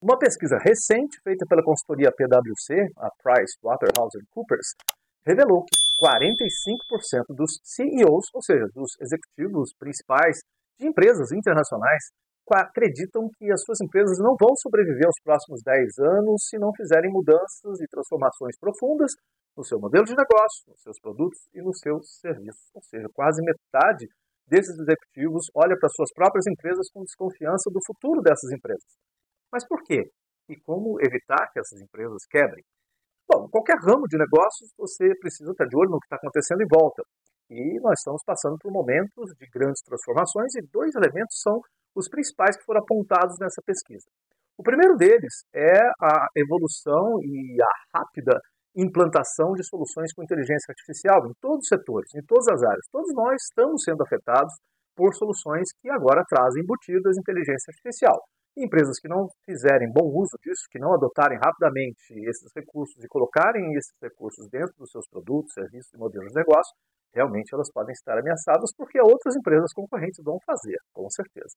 Uma pesquisa recente feita pela consultoria PwC, a Price Waterhouse Coopers, revelou que 45% dos CEOs, ou seja, dos executivos principais de empresas internacionais, acreditam que as suas empresas não vão sobreviver aos próximos 10 anos se não fizerem mudanças e transformações profundas no seu modelo de negócio, nos seus produtos e nos seus serviços. Ou seja, quase metade desses executivos olha para suas próprias empresas com desconfiança do futuro dessas empresas. Mas por quê? E como evitar que essas empresas quebrem? Bom, qualquer ramo de negócios você precisa estar de olho no que está acontecendo em volta. E nós estamos passando por momentos de grandes transformações e dois elementos são os principais que foram apontados nessa pesquisa. O primeiro deles é a evolução e a rápida implantação de soluções com inteligência artificial em todos os setores, em todas as áreas. Todos nós estamos sendo afetados por soluções que agora trazem embutidas inteligência artificial. Empresas que não fizerem bom uso disso, que não adotarem rapidamente esses recursos e colocarem esses recursos dentro dos seus produtos, serviços e modelos de negócio, realmente elas podem estar ameaçadas porque outras empresas concorrentes vão fazer, com certeza.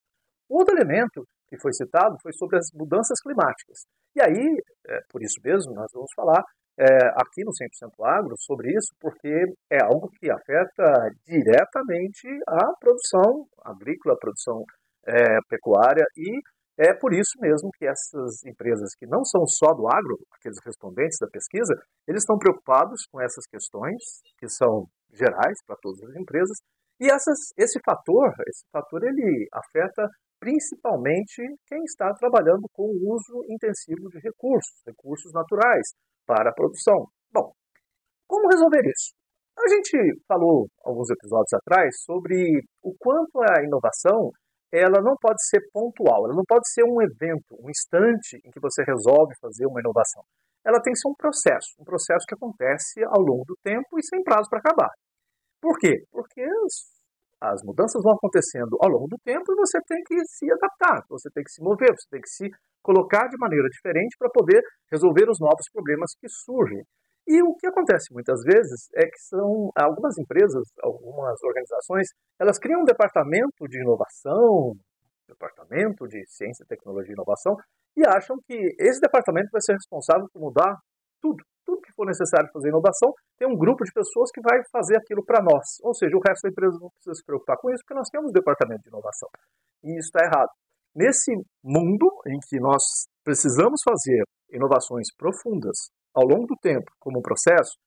Outro elemento que foi citado foi sobre as mudanças climáticas. E aí, é, por isso mesmo, nós vamos falar é, aqui no 100% Agro sobre isso, porque é algo que afeta diretamente a produção agrícola, a produção é, pecuária e é por isso mesmo que essas empresas que não são só do agro, aqueles respondentes da pesquisa, eles estão preocupados com essas questões que são gerais para todas as empresas. E essas, esse fator, esse fator ele afeta principalmente quem está trabalhando com o uso intensivo de recursos, recursos naturais para a produção. Bom, como resolver isso? A gente falou alguns episódios atrás sobre o quanto a inovação ela não pode ser pontual, ela não pode ser um evento, um instante em que você resolve fazer uma inovação. Ela tem que ser um processo, um processo que acontece ao longo do tempo e sem prazo para acabar. Por quê? Porque as, as mudanças vão acontecendo ao longo do tempo e você tem que se adaptar, você tem que se mover, você tem que se colocar de maneira diferente para poder resolver os novos problemas que surgem. E o que acontece muitas vezes é que são algumas empresas, algumas organizações, elas criam um departamento de inovação, departamento de ciência, tecnologia e inovação, e acham que esse departamento vai ser responsável por mudar tudo, tudo que for necessário fazer inovação, tem um grupo de pessoas que vai fazer aquilo para nós. Ou seja, o resto da empresa não precisa se preocupar com isso, porque nós temos um departamento de inovação. E isso está errado. Nesse mundo em que nós precisamos fazer inovações profundas, ao longo do tempo, como um processo,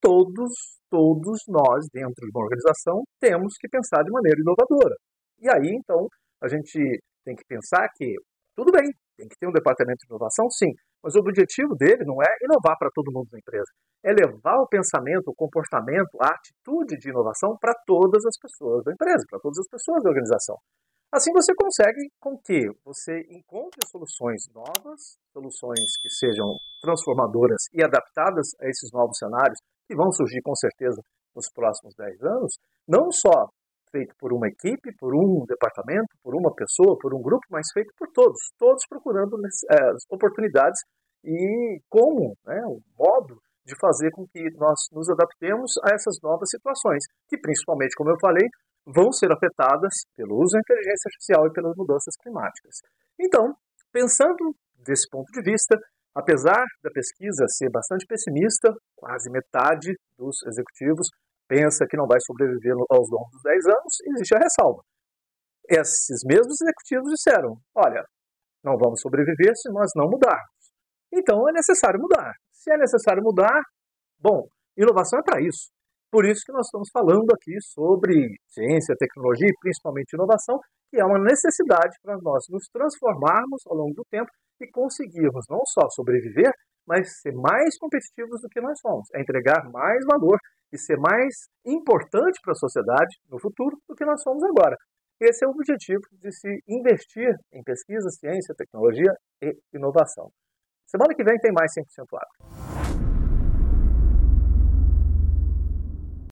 todos, todos nós, dentro de uma organização, temos que pensar de maneira inovadora. E aí, então, a gente tem que pensar que, tudo bem, tem que ter um departamento de inovação, sim, mas o objetivo dele não é inovar para todo mundo na empresa, é levar o pensamento, o comportamento, a atitude de inovação para todas as pessoas da empresa, para todas as pessoas da organização. Assim você consegue com que você encontre soluções novas, soluções que sejam transformadoras e adaptadas a esses novos cenários que vão surgir com certeza nos próximos 10 anos, não só feito por uma equipe, por um departamento, por uma pessoa, por um grupo, mas feito por todos, todos procurando é, oportunidades e como, né, o modo de fazer com que nós nos adaptemos a essas novas situações, que principalmente, como eu falei, vão ser afetadas pelo uso da inteligência artificial e pelas mudanças climáticas. Então, pensando desse ponto de vista, apesar da pesquisa ser bastante pessimista, quase metade dos executivos pensa que não vai sobreviver aos longos 10 anos, existe a ressalva. Esses mesmos executivos disseram: olha, não vamos sobreviver se nós não mudarmos. Então é necessário mudar. Se é necessário mudar, bom, inovação é para isso. Por isso que nós estamos falando aqui sobre ciência, tecnologia e principalmente inovação, que é uma necessidade para nós nos transformarmos ao longo do tempo e conseguirmos não só sobreviver, mas ser mais competitivos do que nós somos, é entregar mais valor e ser mais importante para a sociedade no futuro do que nós somos agora. Esse é o objetivo de se investir em pesquisa, ciência, tecnologia e inovação. Semana que vem tem mais 100% Agro.